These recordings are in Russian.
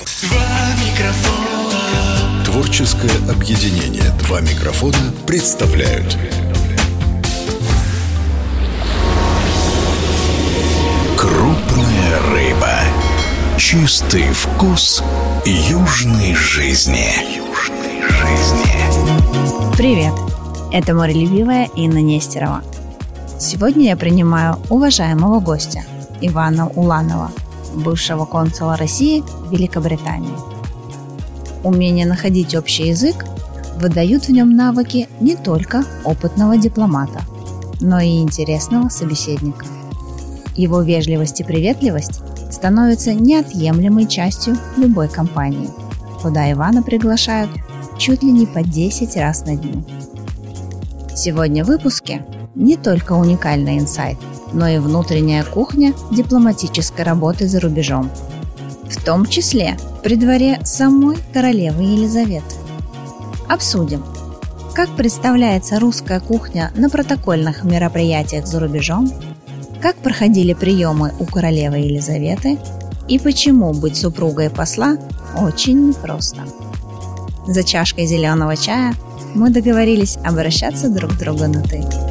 Два микрофона. Творческое объединение «Два микрофона» представляют Крупная рыба. Чистый вкус южной жизни. Южной жизни. Привет! Это морелюбивая Инна Нестерова. Сегодня я принимаю уважаемого гостя Ивана Уланова, бывшего консула России в Великобритании. Умение находить общий язык выдают в нем навыки не только опытного дипломата, но и интересного собеседника. Его вежливость и приветливость становятся неотъемлемой частью любой компании, куда Ивана приглашают чуть ли не по 10 раз на дню. Сегодня в выпуске не только уникальный инсайт, но и внутренняя кухня дипломатической работы за рубежом. В том числе при дворе самой королевы Елизаветы. Обсудим, как представляется русская кухня на протокольных мероприятиях за рубежом, как проходили приемы у королевы Елизаветы и почему быть супругой посла очень непросто. За чашкой зеленого чая мы договорились обращаться друг к другу на «ты».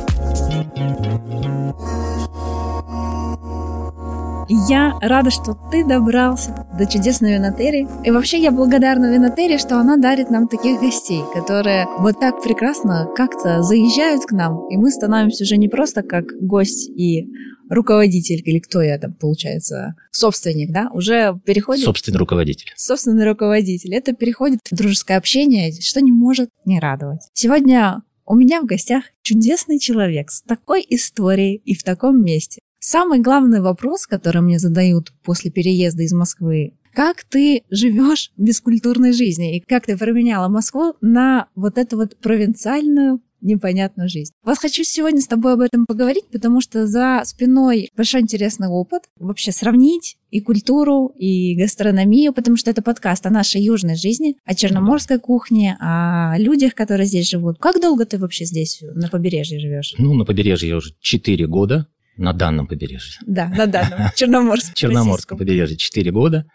Я рада, что ты добрался до чудесной винотерии. И вообще я благодарна винотерии, что она дарит нам таких гостей, которые вот так прекрасно как-то заезжают к нам, и мы становимся уже не просто как гость и руководитель, или кто я там, получается, собственник, да, уже переходит... Собственный руководитель. Собственный руководитель. Это переходит в дружеское общение, что не может не радовать. Сегодня у меня в гостях чудесный человек с такой историей и в таком месте. Самый главный вопрос, который мне задают после переезда из Москвы, как ты живешь без культурной жизни и как ты променяла Москву на вот эту вот провинциальную непонятную жизнь. Вот хочу сегодня с тобой об этом поговорить, потому что за спиной большой интересный опыт. Вообще сравнить и культуру, и гастрономию, потому что это подкаст о нашей южной жизни, о черноморской кухне, о людях, которые здесь живут. Как долго ты вообще здесь на побережье живешь? Ну, на побережье я уже 4 года, на данном побережье. Да, на данном, Черноморском. Черноморском побережье 4 года.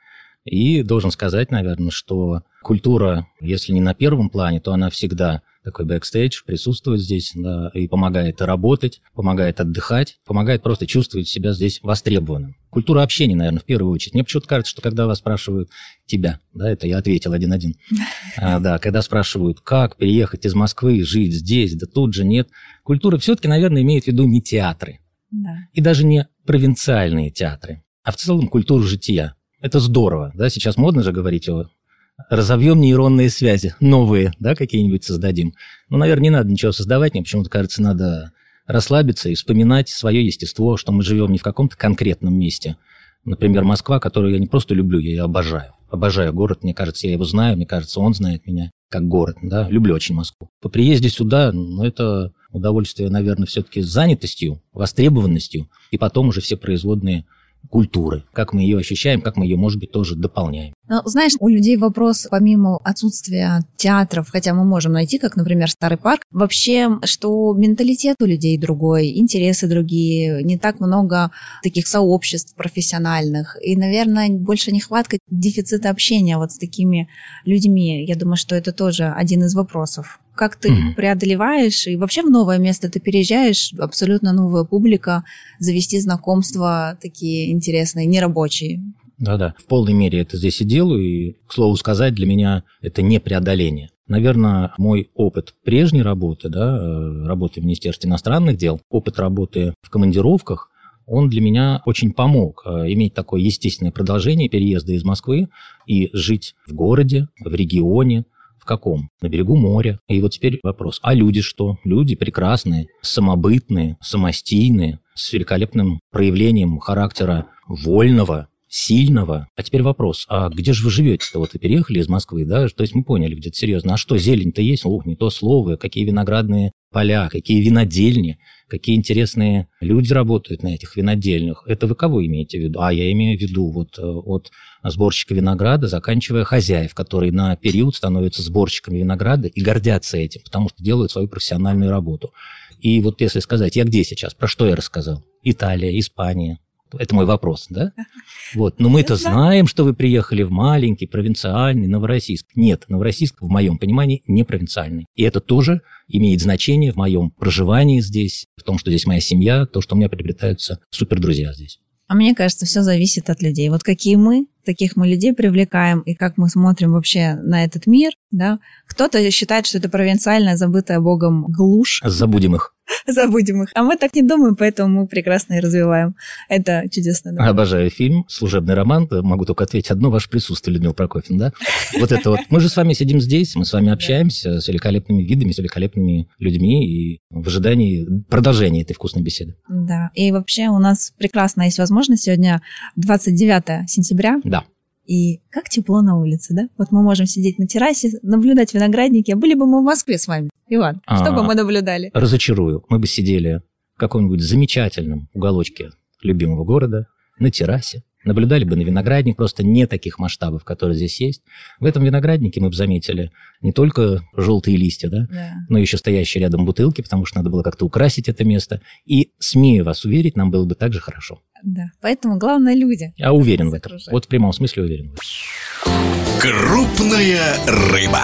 И должен сказать, наверное, что культура, если не на первом плане, то она всегда такой бэкстейдж, присутствует здесь, да, и помогает работать, помогает отдыхать, помогает просто чувствовать себя здесь востребованным. Культура общения, наверное, в первую очередь. Мне почему-то кажется, что когда вас спрашивают тебя, да, это я ответил один-один, а, да, когда спрашивают, как переехать из Москвы, жить здесь, да тут же нет, культура все-таки, наверное, имеет в виду не театры, Да. и даже не провинциальные театры, а в целом культуру жития. Это здорово, да, сейчас модно же говорить о разовьем нейронные связи, новые, да, какие-нибудь создадим. Ну, наверное, не надо ничего создавать, мне почему-то кажется, надо расслабиться и вспоминать свое естество, что мы живем не в каком-то конкретном месте. Например, Москва, которую я не просто люблю, я ее обожаю. Обожаю город, мне кажется, я его знаю, мне кажется, он знает меня как город, да, люблю очень Москву. По приезде сюда, ну, это удовольствие, наверное, все-таки занятостью, востребованностью, и потом уже все производные культуры, как мы ее ощущаем, как мы ее, может быть, тоже дополняем. Ну, знаешь, у людей вопрос, помимо отсутствия театров, хотя мы можем найти, как, например, Старый парк, вообще, что менталитет у людей другой, интересы другие, не так много таких сообществ профессиональных. И, наверное, больше нехватка дефицита общения вот с такими людьми. Я думаю, что это тоже один из вопросов. Как ты Мгм. преодолеваешь, и вообще в новое место ты переезжаешь, абсолютно новая публика, завести знакомства такие интересные, нерабочие. Да-да, в полной мере это здесь и делаю, и, к слову сказать, для меня это не преодоление. Наверное, мой опыт прежней работы, да, э, работы в Министерстве иностранных дел, опыт работы в командировках, он для меня очень помог э, иметь такое естественное продолжение переезда из Москвы и жить в городе, в регионе, в каком? На берегу моря. И вот теперь вопрос, а люди что? Люди прекрасные, самобытные, самостийные, с великолепным проявлением характера вольного, сильного. А теперь вопрос, а где же вы живете-то? Вот вы переехали из Москвы, да? То есть мы поняли где-то серьезно. А что, зелень-то есть? Ух, не то слово. Какие виноградные поля, какие винодельни, какие интересные люди работают на этих винодельнях. Это вы кого имеете в виду? А я имею в виду вот э, от сборщика винограда, заканчивая хозяев, которые на период становятся сборщиками винограда и гордятся этим, потому что делают свою профессиональную работу. И вот если сказать, я где сейчас, про что я рассказал? Италия, Испания, Это мой вопрос, да? Вот. Но мы-то знаем, что вы приехали в маленький, провинциальный Новороссийск. Нет, Новороссийск, в моем понимании, не провинциальный. И это тоже имеет значение в моем проживании здесь, в том, что здесь моя семья, то, что у меня приобретаются супердрузья здесь. А мне кажется, все зависит от людей. Вот какие мы, таких мы людей привлекаем, и как мы смотрим вообще на этот мир, да. Кто-то считает, что это провинциальная, забытая Богом глушь. Забудем их. Забудем их. А мы так не думаем, поэтому мы прекрасно и развиваем. Это чудесно. Да? Обожаю фильм «Служебный роман». Могу только ответить одно, ваше присутствие, Людмила Прокофьевна, да? Вот это вот. Мы же с вами сидим здесь, мы с вами общаемся с великолепными видами, с великолепными людьми и в ожидании продолжения этой вкусной беседы. Да. И вообще у нас прекрасно есть возможность сегодня 29 сентября. Да. И как тепло на улице, да? Вот мы можем сидеть на террасе, наблюдать виноградники. А были бы мы в Москве с вами, Иван, что бы А. мы наблюдали? Разочарую. Мы бы сидели в каком-нибудь замечательном уголочке любимого города, на террасе, наблюдали бы на виноградник, просто не таких масштабов, которые здесь есть. В этом винограднике мы бы заметили не только желтые листья, да, Да. но еще стоящие рядом бутылки, потому что надо было как-то украсить это место. И, смею вас уверить, нам было бы так же хорошо. Да. Поэтому главное люди. Я уверен в этом. Окружать. Вот в прямом смысле уверен. Крупная рыба.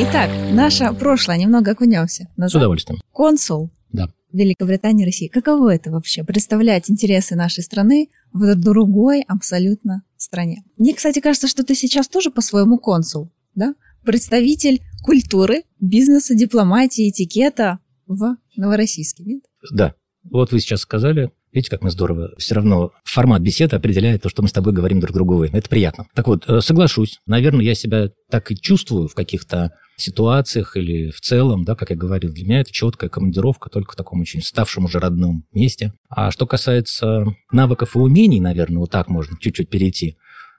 Итак, наше прошлое, немного окунемся. С Назад. удовольствием. Консул Да. Великобритании, России. Каково это вообще? Представлять интересы нашей страны в другой абсолютно стране. Мне, кстати, кажется, что ты сейчас тоже по-своему консул, да? Представитель культуры, бизнеса, дипломатии, этикета в Новороссийске, нет? Да. Вот вы сейчас сказали, видите, как мы здорово. Все равно формат беседы определяет то, что мы с тобой говорим друг другу. Это приятно. Так вот, э, соглашусь. Наверное, я себя так и чувствую в каких-то ситуациях или в целом, да, как я говорил, для меня это четкая командировка только в таком очень ставшем уже родном месте. А что касается навыков и умений, наверное, вот так можно чуть-чуть перейти.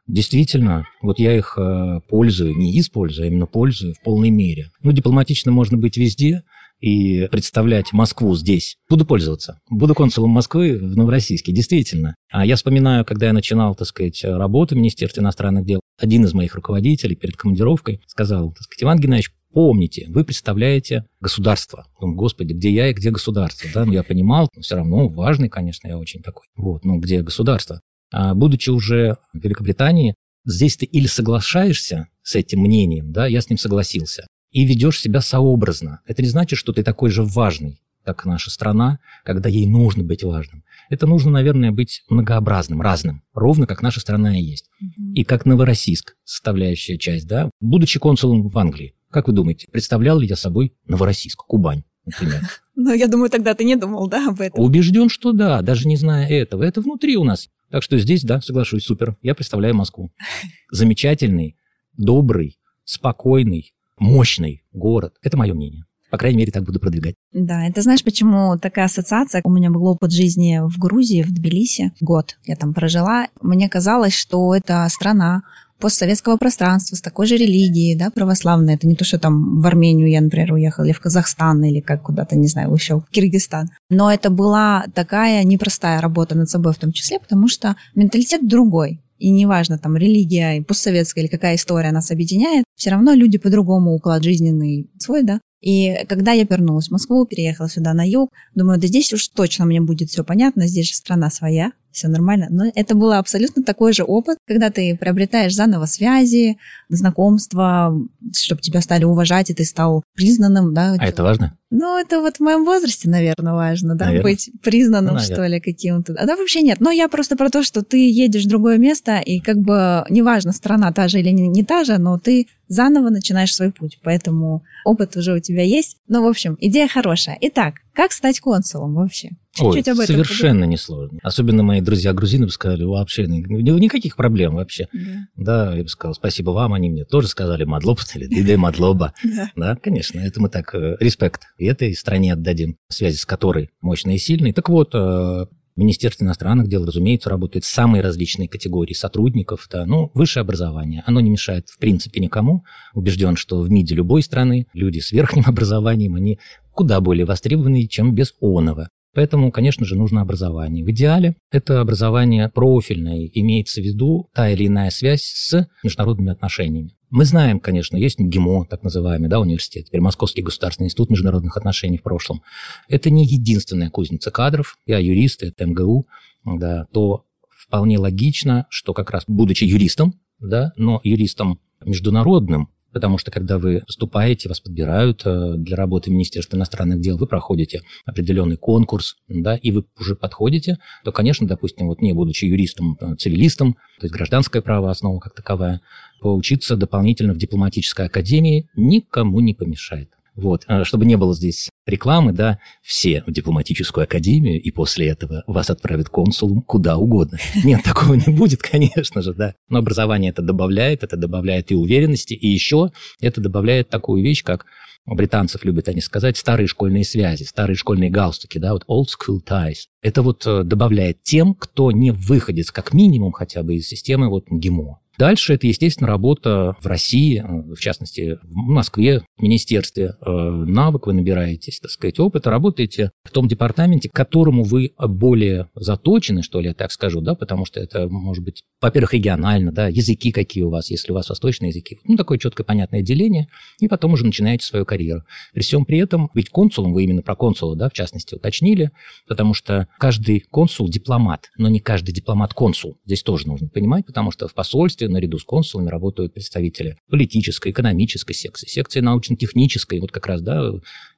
Действительно, вот я их э, пользую, не использую, а именно пользую в полной мере. Ну, дипломатично можно быть везде и представлять Москву здесь. Буду пользоваться. Буду консулом Москвы в Новороссийске, действительно. А я вспоминаю, когда я начинал, так сказать, работу в Министерстве иностранных дел, один из моих руководителей перед командировкой сказал, так сказать, Иван Геннадьевич, помните, вы представляете государство. Господи, где я и где государство? Да, ну, я понимал, но все равно важный, конечно, я очень такой. Вот, ну, где государство? А будучи уже в Великобритании, здесь ты или соглашаешься с этим мнением, да, я с ним согласился, и ведешь себя сообразно. Это не значит, что ты такой же важный, как наша страна, когда ей нужно быть важным. Это нужно, наверное, быть многообразным, разным, ровно как наша страна и есть. И как Новороссийск, составляющая часть, да. Будучи консулом в Англии, как вы думаете, представлял ли я собой Новороссийск, Кубань, например? Ну, я думаю, тогда ты не думал, да, об этом? Убежден, что да, даже не зная этого. Это внутри у нас. Так что здесь, да, соглашусь, супер. Я представляю Москву. Замечательный, добрый, спокойный, мощный город. Это мое мнение. По крайней мере, так буду продвигать. Да, это знаешь, почему такая ассоциация? У меня был опыт жизни в Грузии, в Тбилиси. Год я там прожила. Мне казалось, что это страна постсоветского пространства с такой же религией, да, православной. Это не то, что там в Армению я, например, уехала, или в Казахстан, или как куда-то, не знаю, еще в Киргизстан. Но это была такая непростая работа над собой в том числе, потому что менталитет другой. И неважно, там, религия, постсоветская или какая история нас объединяет, все равно люди по-другому уклад жизненный свой, да. И когда я вернулась в Москву, переехала сюда на юг, думаю, да здесь уж точно мне будет все понятно, здесь же страна своя, все нормально. Но это был абсолютно такой же опыт, когда ты приобретаешь заново связи, знакомства, чтобы тебя стали уважать, и ты стал признанным, да. А это важно? Ну, это вот в моем возрасте, наверное, важно, да, Наверно. быть признанным, Ну, что ли, каким-то. А да, вообще нет. Но я просто про то, что ты едешь в другое место, и как бы неважно, страна та же или не, не та же, но ты заново начинаешь свой путь. Поэтому опыт уже у тебя есть. Ну, в общем, идея хорошая. Итак, как стать консулом вообще? Чуть-чуть об этом совершенно несложно. Особенно мои друзья-грузины бы сказали, вообще, ни- никаких проблем вообще. подумай. Да, я бы сказал, спасибо вам, они мне тоже сказали, мадлоб, или диде мадлоба. Да. Да, конечно, это мы так, э, респект и этой стране отдадим, связи с которой мощные и сильные. Так вот, э, в Министерстве иностранных дел, разумеется, работают самые различные категории сотрудников. Да, ну, высшее образование. Оно не мешает, в принципе, никому. Убежден, что в МИДе любой страны люди с верхним образованием, они куда более востребованы, чем без оного. Поэтому, конечно же, нужно образование. В идеале это образование профильное, имеется в виду та или иная связь с международными отношениями. Мы знаем, конечно, есть МГИМО, так называемый, да, университет, теперь Московский государственный институт международных отношений в прошлом. Это не единственная кузница кадров. Я юрист, это МГУ. да, то вполне логично, что как раз будучи юристом, да, но юристом международным, потому что когда вы поступаете, вас подбирают э, для работы в Министерстве иностранных дел, вы проходите определенный конкурс, да, и вы уже подходите, то, конечно, допустим, вот не будучи юристом, а цивилистом, то есть гражданское право основа как таковая, поучиться дополнительно в дипломатической академии никому не помешает. Вот, а чтобы не было здесь рекламы, да, все в дипломатическую академию, и после этого вас отправят консулом куда угодно. Нет, такого не будет, конечно же, да. Но образование это добавляет, это добавляет и уверенности, и еще это добавляет такую вещь, как британцев любят они сказать, старые школьные связи, старые школьные галстуки, да, вот old school ties. Это вот э, добавляет тем, кто не выходит, как минимум хотя бы из системы вот ГИМО. Дальше это, естественно, работа в России, э, в частности, в Москве, в министерстве. Э, навык вы набираетесь, так сказать, опыт, работаете в том департаменте, к которому вы более заточены, что ли, я так скажу, да, потому что это, может быть, во-первых, регионально, да, языки какие у вас, если у вас восточные языки. Ну, такое четкое, понятное деление, и потом уже начинаете свою карьеру. При всем при этом, ведь консулом, вы именно про консула, да, в частности, уточнили, потому что каждый консул дипломат, но не каждый дипломат консул. Здесь тоже нужно понимать, потому что в посольстве наряду с консулами работают представители политической, экономической секции, секции научно-технической, вот как раз, да,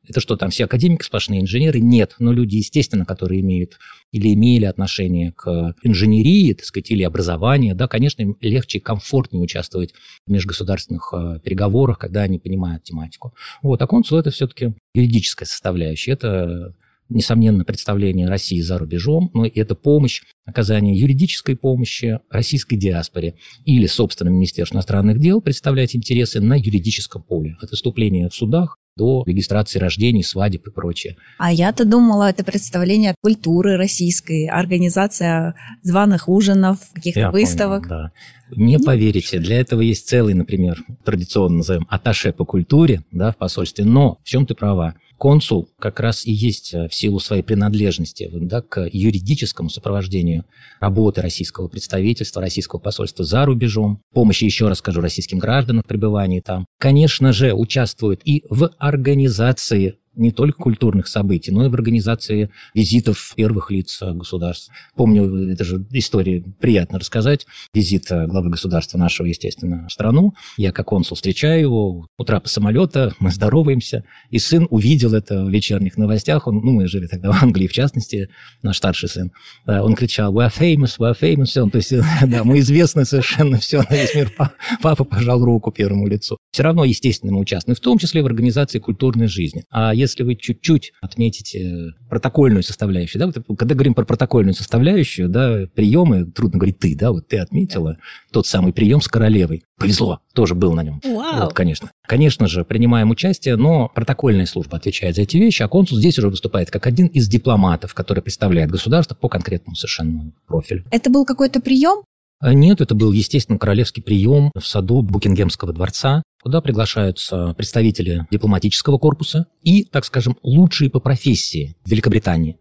это что, там все академики сплошные инженеры? Нет, но люди, естественно, которые имеют или имели отношение к инженерии, так сказать, или образованию, да, конечно, им легче и комфортнее участвовать в межгосударственных э, переговорах, когда они понимают тематику. Вот, а консул – это все-таки юридическая составляющая, это несомненно, представление России за рубежом, но это помощь, оказание юридической помощи российской диаспоре или, собственно, Министерству иностранных дел представлять интересы на юридическом поле. От выступления в судах до регистрации рождений, свадеб и прочее. А я-то думала, это представление культуры российской, организация званых ужинов, каких-то я выставок. Помню, да. Не ну, поверите, для этого есть целый, например, традиционно назовем, аташе по культуре да, в посольстве, но в чем ты права? Консул как раз и есть э, в силу своей принадлежности да, к юридическому сопровождению работы российского представительства, российского посольства за рубежом, помощи, еще раз скажу, российским гражданам в пребывании там, конечно же, участвует и в организации не только культурных событий, но и в организации визитов первых лиц государств. Помню, это же история приятно рассказать. Визит главы государства нашего, естественно, в страну. Я как консул встречаю его, у трапа самолета, мы здороваемся, и сын увидел это в вечерних новостях. Он, ну, мы жили тогда в Англии, в частности, наш старший сын. Он кричал, we are famous, we are famous. Все, то есть, да, мы известны совершенно, все, на весь мир. Папа пожал руку первому лицу. Все равно, естественно, мы участвуем, в том числе в организации культурной жизни. А если вы чуть-чуть отметите протокольную составляющую, да, вот, когда говорим про протокольную составляющую, да, приемы, трудно говорить ты, да, вот ты отметила тот самый прием с королевой. Повезло, тоже был на нем. Вау. Вот, конечно. Конечно же, принимаем участие, но протокольная служба отвечает за эти вещи, а консул здесь уже выступает как один из дипломатов, который представляет государство по конкретному совершенно профилю. Это был какой-то прием? А нет, это был, естественно, королевский прием в саду Букингемского дворца, куда приглашаются представители дипломатического корпуса и, так скажем, лучшие по профессии Великобритании.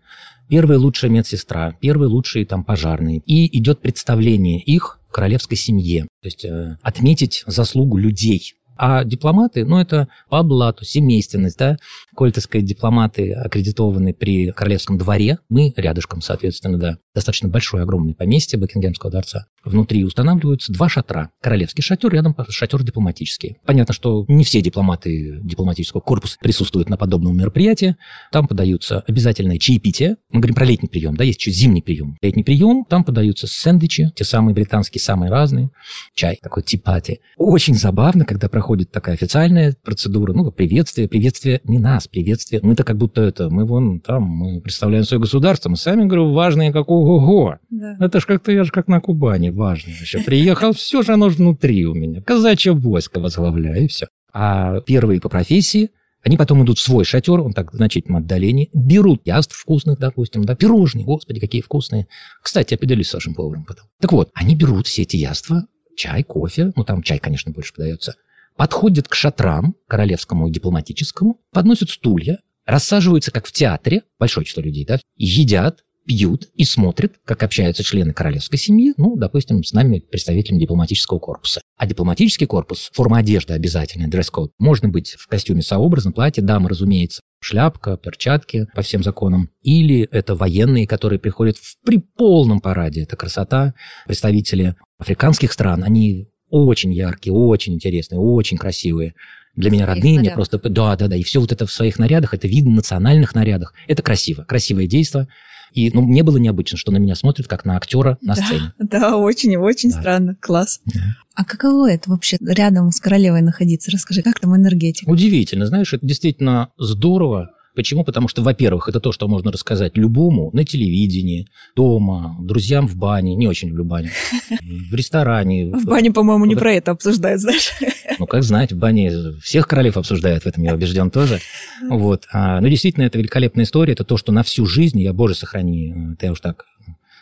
Первая лучшая медсестра, первые лучшие там пожарные. И идет представление их королевской семье. То есть э, отметить заслугу людей, а дипломаты, ну, это по блату, семейственность, да, коль, дипломаты аккредитованы при королевском дворе, мы рядышком, соответственно, да, достаточно большое, огромное поместье Букингемского дворца. Внутри устанавливаются два шатра. Королевский шатер, рядом шатер дипломатический. Понятно, что не все дипломаты дипломатического корпуса присутствуют на подобном мероприятии. Там подаются обязательное чаепитие. Мы говорим про летний прием, да, есть еще зимний прием. Летний прием, там подаются сэндвичи, те самые британские, самые разные. Чай, такой типати. Очень забавно, когда проходит такая официальная процедура, ну, приветствие, приветствие не нас, приветствие. Мы-то как будто это, мы вон там, мы представляем свое государство, мы сами, говорю, важные, как ого-го. Да. Это ж как-то, я же как на Кубани, важно еще. Приехал, все же оно внутри у меня. Казачье войско возглавляю, и все. А первые по профессии, они потом идут в свой шатер, он так значительно отдалении, берут яств вкусных, допустим, да, пирожные, господи, какие вкусные. Кстати, я поделюсь с вашим поваром потом. Так вот, они берут все эти яства, чай, кофе, ну там чай, конечно, больше подается, подходят к шатрам, королевскому и дипломатическому, подносят стулья, рассаживаются, как в театре, большое число людей, да, едят, пьют и смотрят, как общаются члены королевской семьи, ну, допустим, с нами представителем дипломатического корпуса. А дипломатический корпус, форма одежды обязательная, дресс-код. Можно быть в костюме сообразно, платье, дамы, разумеется, шляпка, перчатки по всем законам. Или это военные, которые приходят в, при полном параде. Это красота. Представители африканских стран, они очень яркие, очень интересные, очень красивые. Для меня родные, мне просто... Да, да, да. И все вот это в своих нарядах, это видно национальных нарядах. Это красиво, красивое действие. И ну, мне было необычно, что на меня смотрят как на актера на да, сцене. Да, очень, очень да. странно. Класс. Да. А каково это вообще рядом с королевой находиться? Расскажи, как там энергетика? Удивительно. Знаешь, это действительно здорово. Почему? Потому что, во-первых, это то, что можно рассказать любому на телевидении, дома, друзьям в бане. Не очень люблю баню. В ресторане. В бане, по-моему, не про это обсуждают, знаешь. Ну, как знать, в бане всех королев обсуждают, в этом я убежден тоже. Вот. А, но действительно, это великолепная история. Это то, что на всю жизнь, я, боже, сохрани, ты уж так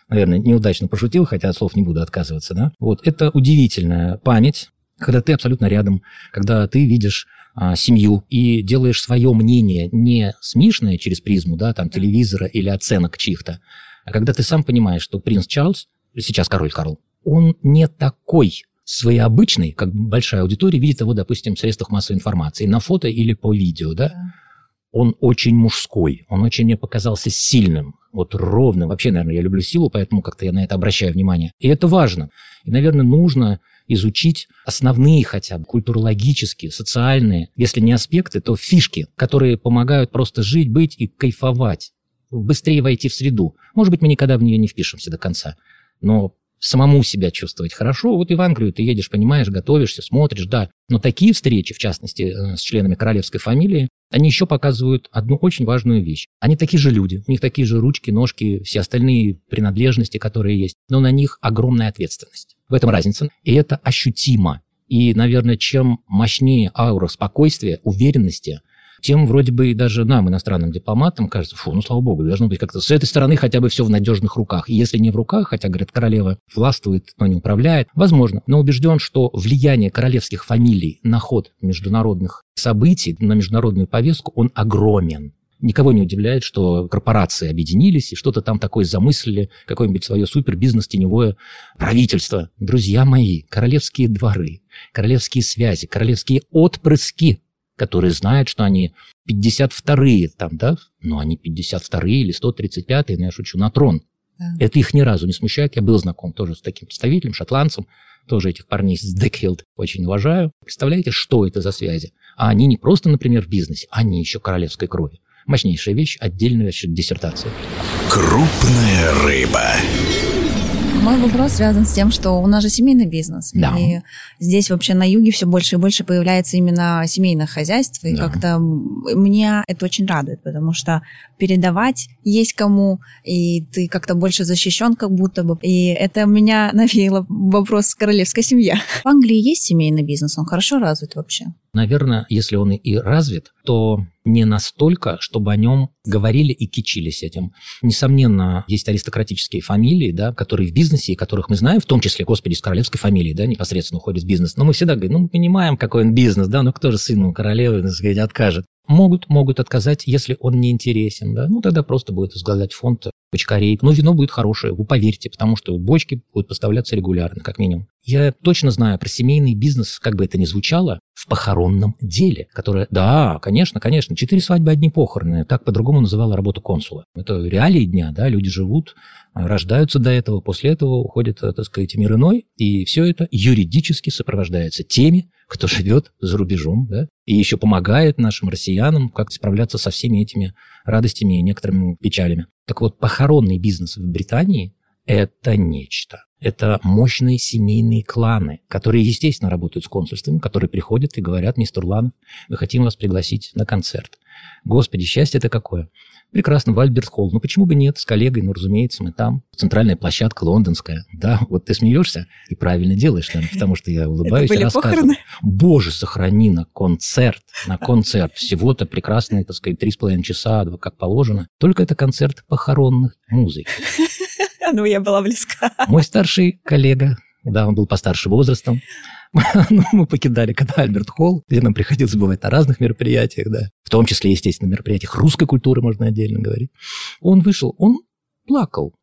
наверное, неудачно пошутил, хотя от слов не буду отказываться, да? Вот, это удивительная память, когда ты абсолютно рядом, когда ты видишь семью и делаешь свое мнение не смешное через призму, да, там, телевизора или оценок чьих-то, а когда ты сам понимаешь, что принц Чарльз, сейчас король Карл, он не такой своеобычный, как большая аудитория видит его, допустим, в средствах массовой информации, на фото или по видео, да, да. он очень мужской, он очень мне показался сильным, вот ровным. Вообще, наверное, я люблю силу, поэтому как-то я на это обращаю внимание. И это важно. И, наверное, нужно изучить основные хотя бы культурологические, социальные, если не аспекты, то фишки, которые помогают просто жить, быть и кайфовать, быстрее войти в среду. Может быть, мы никогда в нее не впишемся до конца, но самому себя чувствовать хорошо. Вот и в Англию ты едешь, понимаешь, готовишься, смотришь, да. Но такие встречи, в частности, э, с членами королевской фамилии, они еще показывают одну очень важную вещь. Они такие же люди, у них такие же ручки, ножки, все остальные принадлежности, которые есть, но на них огромная ответственность. В этом разница, и это ощутимо. И, наверное, чем мощнее аура спокойствия, уверенности, тем вроде бы и даже нам, иностранным дипломатам, кажется, фу, ну, слава богу, должно быть как-то с этой стороны хотя бы все в надежных руках. И если не в руках, хотя, говорят, королева властвует, но не управляет, возможно, но убежден, что влияние королевских фамилий на ход международных событий, на международную повестку, он огромен. Никого не удивляет, что корпорации объединились и что-то там такое замыслили, какое-нибудь свое супер-бизнес-теневое правительство. Друзья мои, королевские дворы, королевские связи, королевские отпрыски которые знают, что они 52-е там, да, но они 52-е или 135-е, но я шучу, на трон. Да. Это их ни разу не смущает. Я был знаком тоже с таким представителем, шотландцем, тоже этих парней с Декхилд очень уважаю. Представляете, что это за связи? А они не просто, например, в бизнесе, они еще королевской крови. Мощнейшая вещь, отдельная диссертация. Крупная рыба. Мой вопрос связан с тем, что у нас же семейный бизнес. Да. И здесь вообще на юге все больше и больше появляется именно семейных хозяйств. И да. как-то меня это очень радует, потому что передавать есть кому, и ты как-то больше защищен как будто бы. И это меня навеяло вопрос королевская семья. В Англии есть семейный бизнес, он хорошо развит вообще? Наверное, если он и развит, то не настолько, чтобы о нем говорили и кичились этим. Несомненно, есть аристократические фамилии, да, которые в бизнесе, и которых мы знаем, в том числе, господи, с королевской фамилией, да, непосредственно уходит в бизнес. Но мы всегда говорим, ну, мы понимаем, какой он бизнес, да, ну, кто же сыну королевы, так сказать, откажет. Могут, могут отказать, если он не интересен, да, ну, тогда просто будет возглавлять фонд почкарей. Но вино будет хорошее, вы поверьте, потому что бочки будут поставляться регулярно, как минимум. Я точно знаю про семейный бизнес, как бы это ни звучало, в похоронном деле, которое, да, конечно, конечно, четыре свадьбы, одни похороны, так по-другому называла работу консула. Это реалии дня, да, люди живут, рождаются до этого, после этого уходит, так сказать, мир иной, и все это юридически сопровождается теми, кто живет за рубежом, да, и еще помогает нашим россиянам как справляться со всеми этими радостями и некоторыми печалями. Так вот, похоронный бизнес в Британии – это нечто. Это мощные семейные кланы, которые, естественно, работают с консульствами, которые приходят и говорят, мистер Ланов, мы хотим вас пригласить на концерт. Господи, счастье это какое. Прекрасно, в Альберт Холл. Ну, почему бы нет? С коллегой, ну, разумеется, мы там. Центральная площадка лондонская. Да, вот ты смеешься и правильно делаешь, наверное, потому что я улыбаюсь и рассказываю. Боже, сохрани на концерт. На концерт. Всего-то прекрасные, так сказать, три с половиной часа, как положено. Только это концерт похоронных музык. Ну, я была близка. Мой старший коллега, да, он был постарше возрастом, ну, мы покидали когда Альберт Холл, где нам приходилось бывать на разных мероприятиях, да, в том числе, естественно, мероприятиях русской культуры, можно отдельно говорить. Он вышел, он плакал.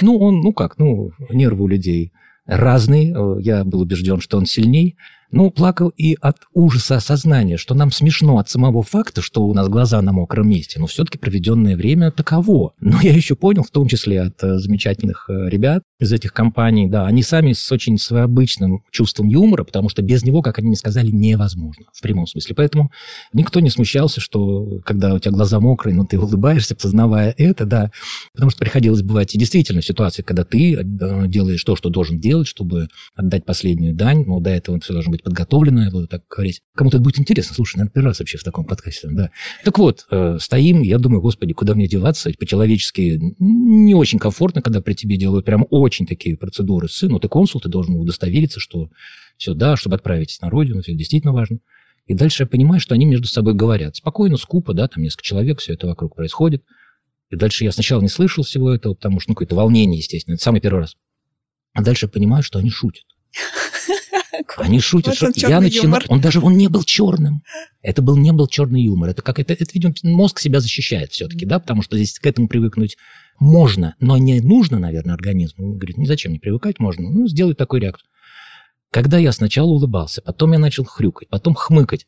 Ну, он, ну как, ну, нервы у людей разные. Э, я был убежден, что он сильней. Ну, плакал и от ужаса осознания, что нам смешно от самого факта, что у нас глаза на мокром месте, но все-таки проведенное время таково. Но я еще понял, в том числе от э, замечательных э, ребят из этих компаний, да, они сами с очень своеобычным чувством юмора, потому что без него, как они мне сказали, невозможно, в прямом смысле. Поэтому никто не смущался, что когда у тебя глаза мокрые, но ты улыбаешься, познавая это, да, потому что приходилось бывать и действительно в ситуации, когда ты э, делаешь то, что должен делать, чтобы отдать последнюю дань, но до этого все должно быть быть подготовленная, буду так говорить. Кому-то это будет интересно. Слушай, наверное, первый раз вообще в таком подкасте. Да. Так вот, э, стоим, я думаю, господи, куда мне деваться? По-человечески не очень комфортно, когда при тебе делают прям очень такие процедуры. Сыну, ты консул, ты должен удостовериться, что все, да, чтобы отправить на родину, это действительно важно. И дальше я понимаю, что они между собой говорят. Спокойно, скупо, да, там несколько человек, все это вокруг происходит. И дальше я сначала не слышал всего этого, потому что, ну, какое-то волнение, естественно. Это самый первый раз. А дальше я понимаю, что они шутят. Они шутят, вот что я начинаю... Он даже он не был черным. Это был не был черный юмор. Это как это, это видимо, мозг себя защищает все-таки, да, потому что здесь к этому привыкнуть можно, но не нужно, наверное, организму. Он говорит, ну зачем не привыкать, можно. Ну, сделать такой реакцию. Когда я сначала улыбался, потом я начал хрюкать, потом хмыкать,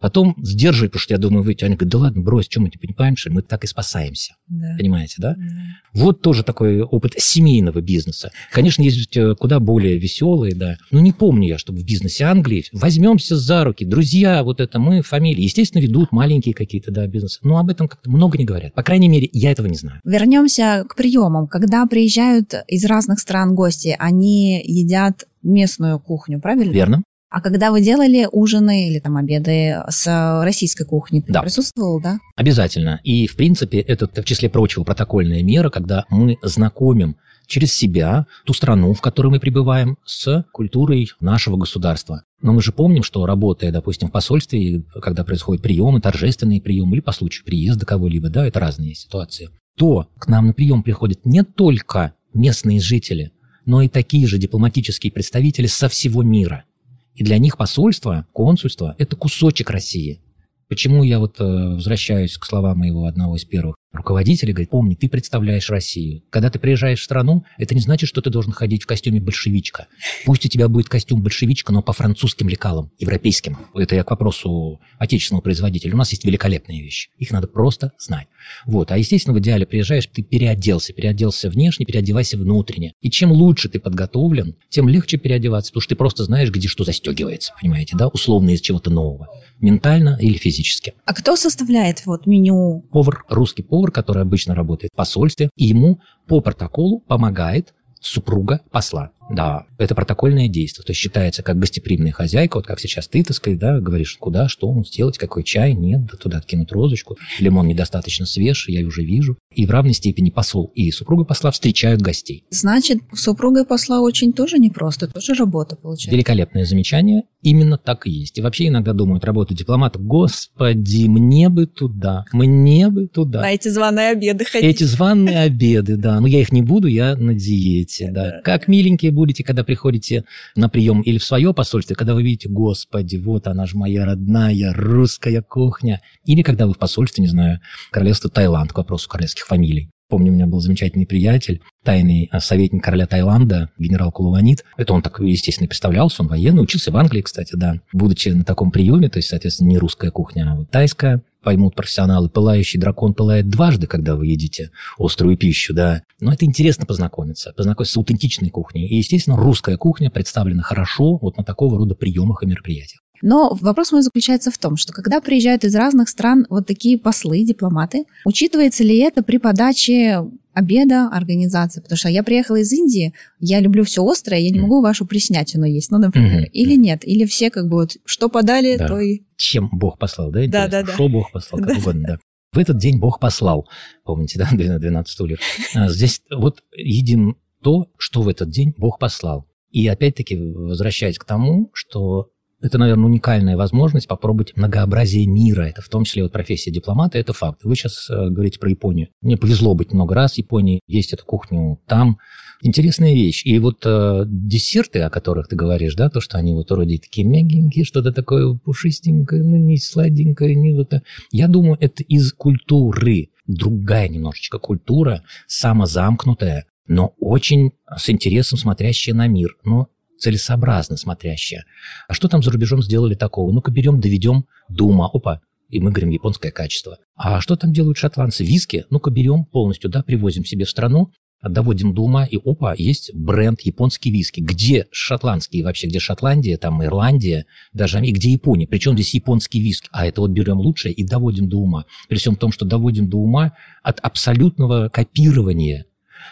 Потом сдерживать, потому что я думаю, вы, Аня говорит, да ладно, брось, что мы не понимаем, что мы так и спасаемся. Да. Понимаете, да? да? Вот тоже такой опыт семейного бизнеса. Конечно, есть э, куда более веселые, да. Но не помню я, чтобы в бизнесе Англии возьмемся за руки, друзья, вот это мы, фамилии. Естественно, ведут маленькие какие-то, да, бизнесы. Но об этом как-то много не говорят. По крайней мере, я этого не знаю. Вернемся к приемам. Когда приезжают из разных стран гости, они едят местную кухню, правильно? Верно. А когда вы делали ужины или там обеды с российской кухни, ты да. присутствовал, да? Обязательно. И, в принципе, это, в числе прочего, протокольная мера, когда мы знакомим через себя ту страну, в которой мы пребываем, с культурой нашего государства. Но мы же помним, что работая, допустим, в посольстве, когда происходят приемы, торжественные приемы или по случаю приезда кого-либо, да, это разные ситуации, то к нам на прием приходят не только местные жители, но и такие же дипломатические представители со всего мира – и для них посольство, консульство – это кусочек России. Почему я вот э, возвращаюсь к словам моего одного из первых руководителей, говорит, помни, ты представляешь Россию. Когда ты приезжаешь в страну, это не значит, что ты должен ходить в костюме большевичка. Пусть у тебя будет костюм большевичка, но по французским лекалам, европейским. Это я к вопросу отечественного производителя. У нас есть великолепные вещи. Их надо просто знать. Вот. А, естественно, в идеале приезжаешь, ты переоделся. Переоделся внешне, переодевайся внутренне. И чем лучше ты подготовлен, тем легче переодеваться, потому что ты просто знаешь, где что застегивается, понимаете, да, условно из чего-то нового ментально или физически. А кто составляет вот меню? Повар, русский повар, который обычно работает в посольстве, и ему по протоколу помогает супруга посла. Да, это протокольное действие. То есть считается как гостеприимная хозяйка, вот как сейчас ты, так сказать, да, говоришь, куда, что сделать, какой чай, нет, да туда откинуть розочку, лимон недостаточно свеж, я уже вижу. И в равной степени посол и супруга посла встречают гостей. Значит, супруга посла очень тоже непросто, тоже работа получается. Великолепное замечание. Именно так и есть. И вообще иногда думают, работа дипломата, господи, мне бы туда, мне бы туда. На эти званые обеды ходить. Эти званые обеды, да. Но я их не буду, я на диете, да. Как миленькие будете, когда приходите на прием или в свое посольство, когда вы видите, господи, вот она же моя родная русская кухня. Или когда вы в посольстве, не знаю, королевство Таиланд, к вопросу королевских фамилий. Помню, у меня был замечательный приятель, тайный а, советник короля Таиланда, генерал Кулуанит. Это он так, естественно, представлялся, он военный, учился в Англии, кстати, да. Будучи на таком приеме, то есть, соответственно, не русская кухня, а вот тайская, поймут профессионалы, пылающий дракон пылает дважды, когда вы едите острую пищу, да. Но это интересно познакомиться, познакомиться с аутентичной кухней. И, естественно, русская кухня представлена хорошо вот на такого рода приемах и мероприятиях. Но вопрос мой заключается в том, что когда приезжают из разных стран вот такие послы, дипломаты, учитывается ли это при подаче обеда организации? Потому что я приехала из Индии, я люблю все острое, я не могу вашу приснятину есть, ну, например. Mm-hmm. Или нет, или все как бы вот что подали, да. то и... Чем Бог послал, да? Да, да, да. Что Бог послал, как угодно, да. В этот день Бог послал, помните, да, 12 стульев. А, здесь вот едим то, что в этот день Бог послал. И опять-таки, возвращаясь к тому, что это, наверное, уникальная возможность попробовать многообразие мира. Это в том числе вот профессия дипломата, это факт. Вы сейчас э, говорите про Японию. Мне повезло быть много раз в Японии, есть эту кухню там. Интересная вещь. И вот э, десерты, о которых ты говоришь, да, то, что они вот вроде такие мягенькие, что-то такое пушистенькое, ну, не сладенькое, не вот... Я думаю, это из культуры другая немножечко культура, самозамкнутая, но очень с интересом смотрящая на мир, но целесообразно смотрящая. А что там за рубежом сделали такого? Ну-ка берем, доведем Дума. Опа, и мы говорим японское качество. А что там делают шотландцы? Виски? Ну-ка берем полностью, да, привозим себе в страну, доводим до ума, и опа, есть бренд японский виски. Где шотландские вообще, где Шотландия, там Ирландия, даже и где Япония? Причем здесь японский виски? А это вот берем лучшее и доводим до ума. При всем том, что доводим до ума от абсолютного копирования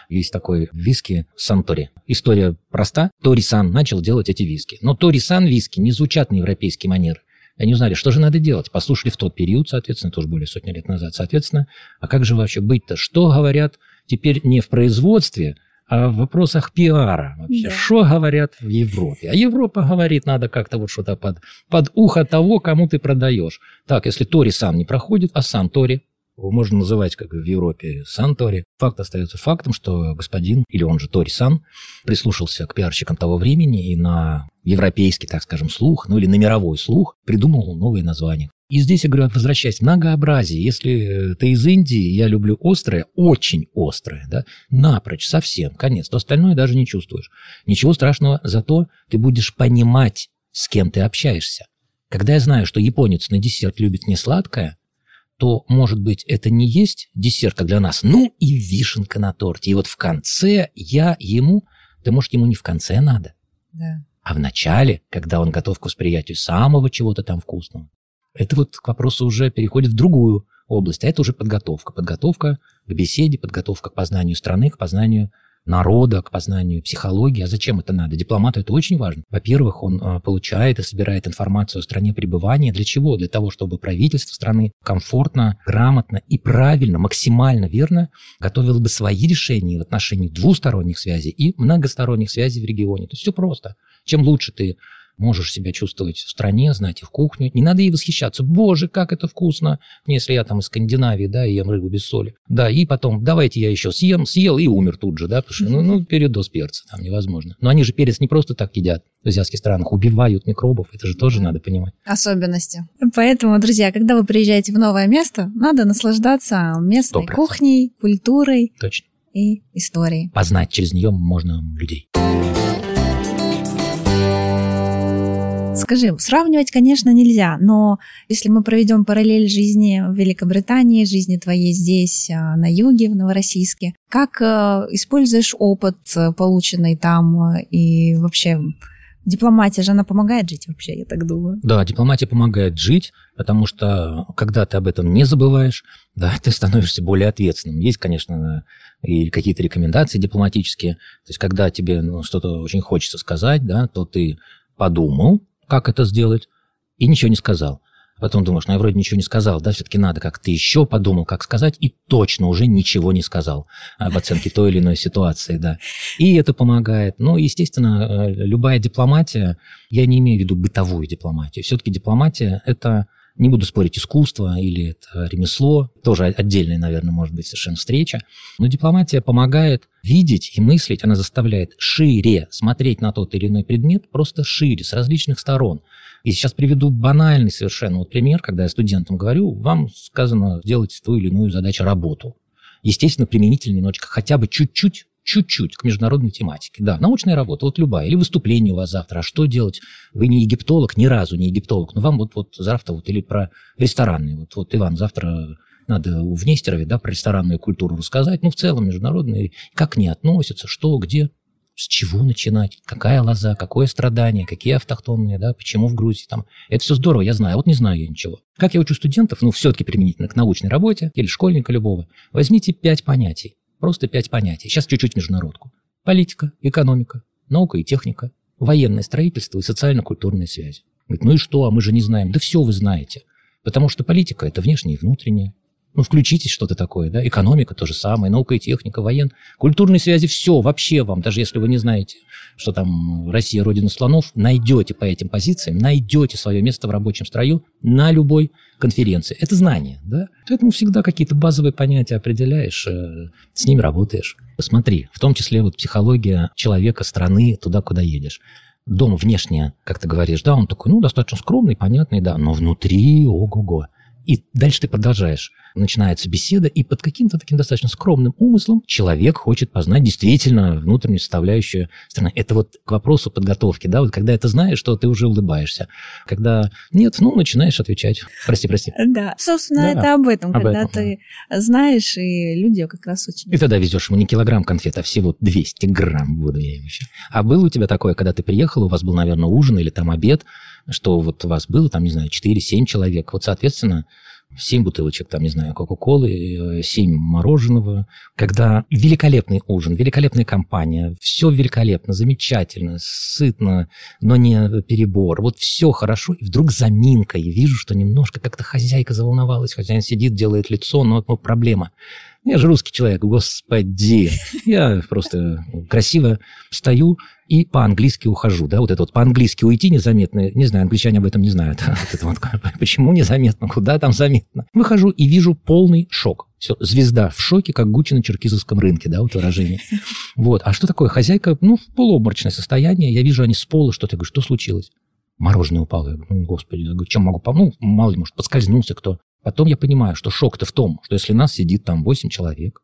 есть такой виски Сантори. История проста. Тори-сан начал делать эти виски. Но Тори-сан виски не звучат на европейский манер. Они узнали, что же надо делать. Послушали в тот период, соответственно, тоже более сотни лет назад, соответственно. А как же вообще быть-то? Что говорят теперь не в производстве, а в вопросах пиара вообще. Да. Что говорят в Европе? А Европа говорит, надо как-то вот что-то под, под ухо того, кому ты продаешь. Так, если Тори сам не проходит, а сам Тори его можно называть, как в Европе, Сан-Тори. Факт остается фактом, что господин, или он же Тори-сан, прислушался к пиарщикам того времени и на европейский, так скажем, слух, ну или на мировой слух, придумал новые названия. И здесь, я говорю, возвращаясь, многообразие. Если ты из Индии, я люблю острое, очень острое, да, напрочь, совсем, конец, то остальное даже не чувствуешь. Ничего страшного, зато ты будешь понимать, с кем ты общаешься. Когда я знаю, что японец на десерт любит не сладкое, то, может быть, это не есть десерт, как для нас, ну и вишенка на торте. И вот в конце я ему, да может, ему не в конце надо, да. а в начале, когда он готов к восприятию самого чего-то там вкусного. Это вот к вопросу уже переходит в другую область, а это уже подготовка. Подготовка к беседе, подготовка к познанию страны, к познанию народа, к познанию психологии. А зачем это надо? Дипломату это очень важно. Во-первых, он э, получает и собирает информацию о стране пребывания. Для чего? Для того, чтобы правительство страны комфортно, грамотно и правильно, максимально верно готовило бы свои решения в отношении двусторонних связей и многосторонних связей в регионе. То есть все просто. Чем лучше ты можешь себя чувствовать в стране, знать их кухню. Не надо ей восхищаться. Боже, как это вкусно, если я там из Скандинавии, да, и ем рыбу без соли. Да, и потом, давайте я еще съем, съел и умер тут же, да, потому что, ну, ну передоз перца там невозможно. Но они же перец не просто так едят в азиатских странах, убивают микробов, это же тоже надо понимать. Особенности. Поэтому, друзья, когда вы приезжаете в новое место, надо наслаждаться местной 100%. кухней, культурой. Точно. И историей. Познать через нее можно людей. Скажи, сравнивать, конечно, нельзя, но если мы проведем параллель жизни в Великобритании, жизни твоей здесь, а, на юге, в Новороссийске, как э, используешь опыт, э, полученный там, э, и вообще Дипломатия же, она помогает жить вообще, я так думаю. Да, дипломатия помогает жить, потому что когда ты об этом не забываешь, да, ты становишься более ответственным. Есть, конечно, и какие-то рекомендации дипломатические. То есть, когда тебе ну, что-то очень хочется сказать, да, то ты подумал, как это сделать, и ничего не сказал. Потом думаешь, ну я вроде ничего не сказал, да, все-таки надо как-то еще подумал, как сказать, и точно уже ничего не сказал об оценке той или иной ситуации, да. И это помогает. Ну, естественно, э, любая дипломатия, я не имею в виду бытовую дипломатию, все-таки дипломатия – это не буду спорить, искусство или это ремесло, тоже отдельная, наверное, может быть совершенно встреча. Но дипломатия помогает видеть и мыслить, она заставляет шире смотреть на тот или иной предмет, просто шире, с различных сторон. И сейчас приведу банальный совершенно вот пример, когда я студентам говорю, вам сказано сделать ту или иную задачу, работу. Естественно, применительно немножечко, хотя бы чуть-чуть чуть-чуть к международной тематике. Да, научная работа, вот любая. Или выступление у вас завтра. А что делать? Вы не египтолог, ни разу не египтолог, но вам вот, вот завтра вот или про ресторанный. Вот, вот Иван, завтра надо в Нестерове, да, про ресторанную культуру рассказать. Ну, в целом, международные, как не относятся, что, где, с чего начинать, какая лоза, какое страдание, какие автохтонные, да, почему в Грузии там. Это все здорово, я знаю, вот не знаю я ничего. Как я учу студентов, ну, все-таки применительно к научной работе или школьника любого, возьмите пять понятий. Просто пять понятий. Сейчас чуть-чуть международку. Политика, экономика, наука и техника, военное строительство и социально-культурные связи. Говорит, ну и что, а мы же не знаем. Да все вы знаете. Потому что политика – это внешнее и внутреннее. Ну, включитесь что-то такое, да, экономика то же самое, наука и техника, воен, культурные связи, все, вообще вам, даже если вы не знаете, что там Россия родина слонов, найдете по этим позициям, найдете свое место в рабочем строю на любой конференции. Это знание, да. Поэтому всегда какие-то базовые понятия определяешь, э, с ними работаешь. Посмотри, в том числе вот психология человека, страны, туда, куда едешь дом внешне, как ты говоришь, да, он такой, ну, достаточно скромный, понятный, да, но внутри, ого-го, И дальше ты продолжаешь. Начинается беседа, и под каким-то таким достаточно скромным умыслом человек хочет познать действительно внутреннюю составляющую страны. Это вот к вопросу подготовки, да, вот когда это знаешь, что ты уже улыбаешься. Когда нет, ну, начинаешь отвечать. Прости, прости. Да, собственно, Да, это об этом, об когда этом, ты знаешь, и люди как раз очень... И тогда везешь ему не килограмм конфет, а всего 200 грамм буду я им еще. А было у тебя такое, когда ты приехал, у вас был, наверное, ужин или там обед, что вот у вас было, там, не знаю, 4-7 человек. Вот, соответственно, 7 бутылочек, там, не знаю, Кока-Колы, 7 мороженого. Когда великолепный ужин, великолепная компания, все великолепно, замечательно, сытно, но не перебор. Вот все хорошо, и вдруг заминка, и вижу, что немножко как-то хозяйка заволновалась, хозяин сидит, делает лицо, но вот проблема. Я же русский человек, господи. Я просто красиво стою и по-английски ухожу, да, вот это вот по-английски уйти незаметно, не знаю, англичане об этом не знают. Вот это вот, почему незаметно, куда там заметно. Выхожу и вижу полный шок. Все, звезда в шоке, как Гуччи на черкизовском рынке, да, вот выражение. Вот, а что такое? Хозяйка, ну, в полуобморочное состояние, я вижу, они с пола что-то, я говорю, что случилось? Мороженое упало. Я говорю, ну, господи, я говорю, чем могу помочь? Ну, мало ли, может, подскользнулся кто. Потом я понимаю, что шок-то в том, что если нас сидит там 8 человек,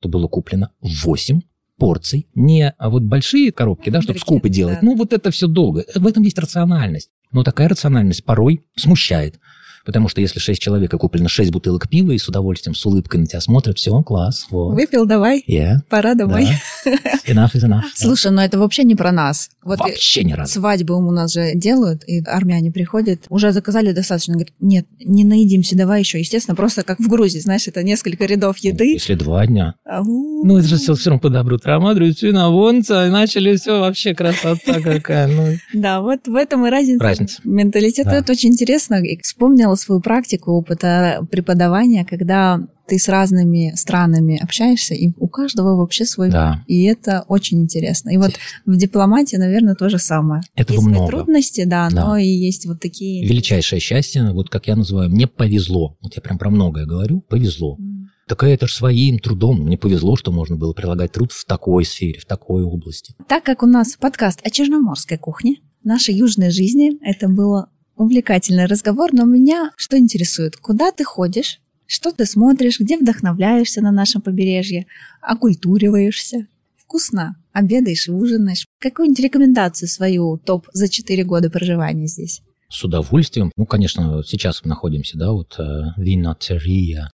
то было куплено 8 порций, не а вот большие коробки, да, чтобы скупы делать. да. Ну, вот это все долго. В этом есть рациональность. Но такая рациональность порой смущает. Потому что если 6 человек и куплено 6 бутылок пива и с удовольствием, с улыбкой на тебя смотрят, все, класс, вот. Выпил, давай, Yeah, пора домой. да. Enough is enough. Слушай, но это вообще не про нас. Вот Вообще не рад. свадьбы у нас же делают, и армяне приходят, уже заказали достаточно, говорят, нет, не наедимся, давай еще. Естественно, просто как в Грузии, знаешь, это несколько рядов еды. Если два дня. Ау. Ну, это же все, все равно по добру. Трамадру, свиновонца, и начали все вообще красота какая. Ну, Да, вот в этом и разница. Разница. Менталитета. Да. Это очень интересно. И вспомнила свою практику опыта преподавания, когда ты с разными странами общаешься, и у каждого вообще свой да. И это очень интересно. И вот в дипломатии, наверное, то же самое. Этого есть много. трудности, да, Да. но и есть вот такие... Величайшее счастье, вот как я называю, мне повезло. Вот я прям про многое говорю, повезло. М. Так это же своим трудом. Мне повезло, что можно было прилагать труд в такой сфере, в такой области. Так как у нас подкаст о черноморской кухне, нашей южной жизни, это был увлекательный разговор, но меня что интересует? Куда ты ходишь? Что ты смотришь? Где вдохновляешься на нашем побережье? Окультуриваешься? Вкусно обедаешь и ужинаешь. Какую-нибудь рекомендацию свою топ за 4 года проживания здесь? С удовольствием. Ну, конечно, сейчас мы находимся, да, вот э, винотерия.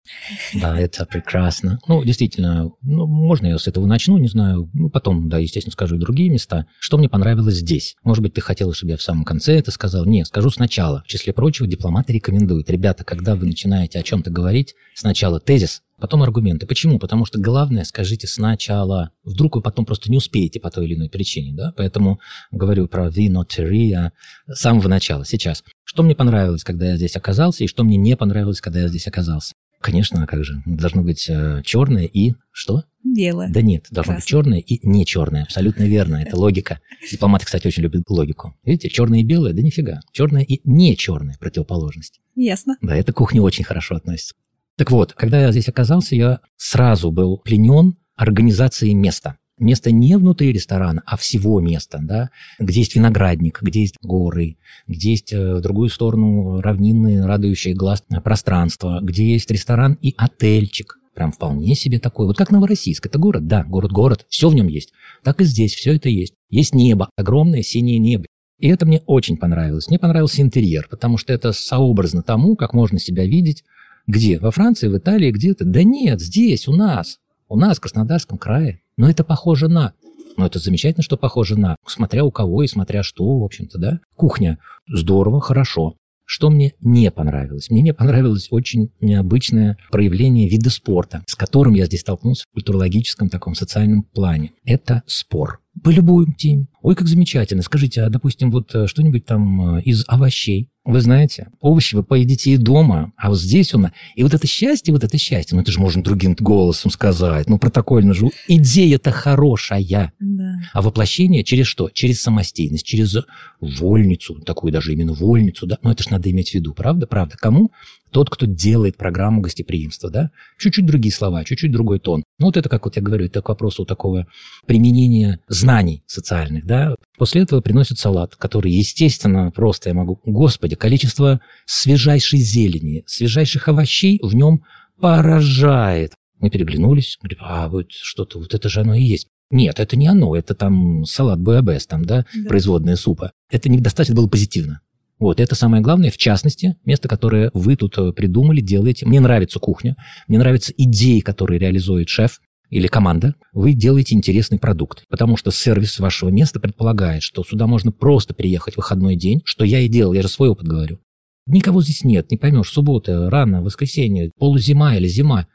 Да, это прекрасно. Ну, действительно, ну, можно я с этого начну, не знаю. Ну, потом, да, естественно, скажу и другие места. Что мне понравилось здесь? Может быть, ты хотел, чтобы я в самом конце это сказал? Нет, скажу сначала. В числе прочего, дипломаты рекомендуют. Ребята, когда вы начинаете о чем-то говорить, сначала тезис, потом аргументы. Почему? Потому что главное скажите сначала. Вдруг вы потом просто не успеете по той или иной причине, да? Поэтому говорю про винотерия с самого начала, сейчас. Что мне понравилось, когда я здесь оказался, и что мне не понравилось, когда я здесь оказался? Конечно, а как же? Должно быть э, черное и что? Белое. Да нет, должно быть Красное. черное и не черное. Абсолютно верно. Это логика. Дипломаты, кстати, очень любят логику. Видите, черное и белое, да нифига. Черное и не черное противоположность. Ясно. Да, эта кухня очень хорошо относится. Так вот, когда я здесь оказался, я сразу был пленен организацией места. Место не внутри ресторана, а всего места, да, где есть виноградник, где есть горы, где есть э, в другую сторону равнинные, радующие глаз пространства, где есть ресторан и отельчик. Прям вполне себе такой. Вот как Новороссийск. Это город, да, город-город, все в нем есть. Так и здесь все это есть. Есть небо, огромное синее небо. И это мне очень понравилось. Мне понравился интерьер, потому что это сообразно тому, как можно себя видеть где? Во Франции, в Италии, где-то? Да нет, здесь, у нас. У нас, в Краснодарском крае. Но это похоже на... Но это замечательно, что похоже на... Смотря у кого и смотря что, в общем-то, да? Кухня. Здорово, хорошо. Что мне не понравилось? Мне не понравилось очень необычное проявление вида спорта, с которым я здесь столкнулся в культурологическом таком социальном плане. Это спор. По любой теме. Ой, как замечательно. Скажите, а, допустим, вот э, что-нибудь там э, из овощей? Вы знаете, овощи вы поедите и дома, а вот здесь нас... И вот это счастье, вот это счастье, ну это же можно другим голосом сказать, ну протокольно же. Идея-то хорошая. Да. А воплощение через что? Через самостийность, через вольницу, такую даже именно вольницу, да? Но это же надо иметь в виду, правда? Правда. Кому? Тот, кто делает программу гостеприимства, да? Чуть-чуть другие слова, чуть-чуть другой тон. Ну, вот это, как вот я говорю, это к вопросу такого применения знаний социальных, да? После этого приносят салат, который, естественно, просто я могу... Господи, количество свежайшей зелени, свежайших овощей в нем поражает. Мы переглянулись, говорим, а вот что-то, вот это же оно и есть. Нет, это не оно, это там салат БАБС, там, да, да. производная супа. Это недостаточно было позитивно. Вот, это самое главное, в частности, место, которое вы тут э, придумали, делаете. Мне нравится кухня, мне нравятся идеи, которые реализует шеф или команда. Вы делаете интересный продукт, потому что сервис вашего места предполагает, что сюда можно просто приехать в выходной день, что я и делал, я же свой опыт говорю. Никого здесь нет, не поймешь, суббота, рано, воскресенье, полузима или зима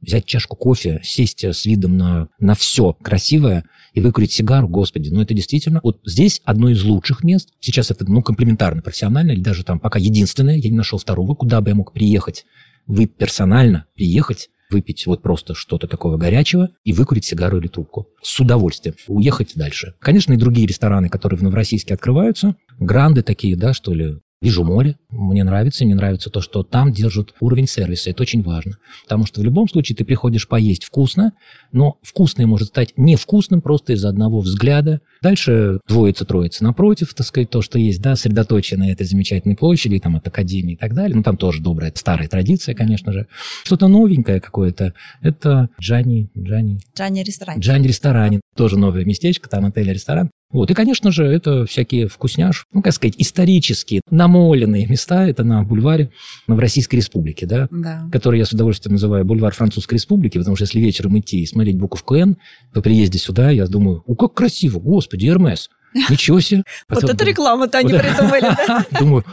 взять чашку кофе, сесть с видом на, на все красивое и выкурить сигару, господи, ну это действительно, вот здесь одно из лучших мест, сейчас это, ну, комплементарно, профессионально, или даже там пока единственное, я не нашел второго, куда бы я мог приехать, вы персонально приехать, выпить вот просто что-то такого горячего и выкурить сигару или трубку. С удовольствием. Уехать дальше. Конечно, и другие рестораны, которые в Новороссийске открываются, гранды такие, да, что ли, Вижу море, мне нравится, мне нравится то, что там держат уровень сервиса, это очень важно. Потому что в любом случае ты приходишь поесть вкусно, но вкусное может стать невкусным просто из-за одного взгляда. Дальше двоится-троица напротив, так сказать, то, что есть, да, средоточие на этой замечательной площади, там от Академии и так далее. Ну, там тоже добрая, старая традиция, конечно же. Что-то новенькое какое-то, это Джани, Джани... Джани ресторан. Джани ресторане, тоже новое местечко, там отель-ресторан. Вот. И, конечно же, это всякие вкусняш, ну, как сказать, исторические, намоленные места. Это на бульваре Новороссийской Республики, да, да. который я с удовольствием называю бульвар Французской Республики, потому что если вечером идти и смотреть буковку «Н», по приезде сюда, я думаю, о, как красиво, господи, Эрмес. Ничего себе. Вот это реклама-то они придумали. Думаю,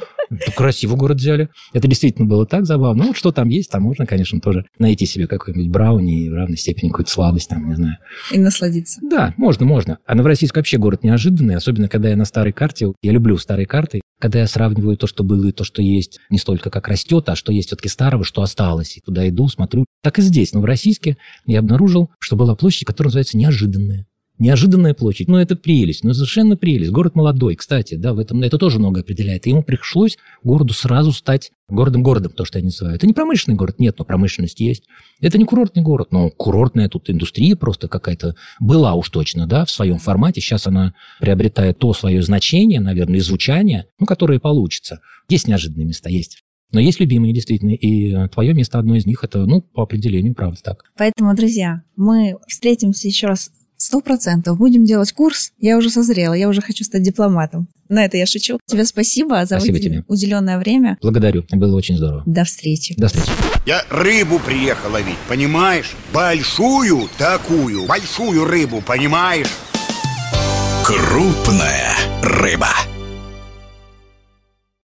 красиво город взяли. Это действительно было так забавно. Ну, вот что там есть, там можно, конечно, тоже найти себе какой-нибудь брауни и в равной степени какую-то сладость, там, не знаю. И насладиться. Да, можно, можно. А Новороссийск вообще город неожиданный, особенно когда я на старой карте. Я люблю старые карты, когда я сравниваю то, что было и то, что есть, не столько как растет, а что есть все-таки старого, что осталось. И туда иду, смотрю. Так и здесь, в Новороссийске, я обнаружил, что была площадь, которая называется «Неожиданная». Неожиданная площадь. Ну, это прелесть. Ну, совершенно прелесть. Город молодой, кстати, да, в этом это тоже много определяет. И ему пришлось городу сразу стать городом-городом, то, что я называю. Это не промышленный город, нет, но промышленность есть. Это не курортный город, но курортная тут индустрия просто какая-то была уж точно, да, в своем формате. Сейчас она приобретает то свое значение, наверное, и звучание, ну, которое получится. Есть неожиданные места, есть. Но есть любимые, действительно, и твое место одно из них, это, ну, по определению, правда так. Поэтому, друзья, мы встретимся еще раз Сто процентов. Будем делать курс. Я уже созрела, я уже хочу стать дипломатом. На это я шучу. Тебе спасибо за спасибо тебе. уделенное время. Благодарю. Было очень здорово. До встречи. До встречи. Я рыбу приехал ловить, понимаешь? Большую такую, большую рыбу, понимаешь? Крупная рыба.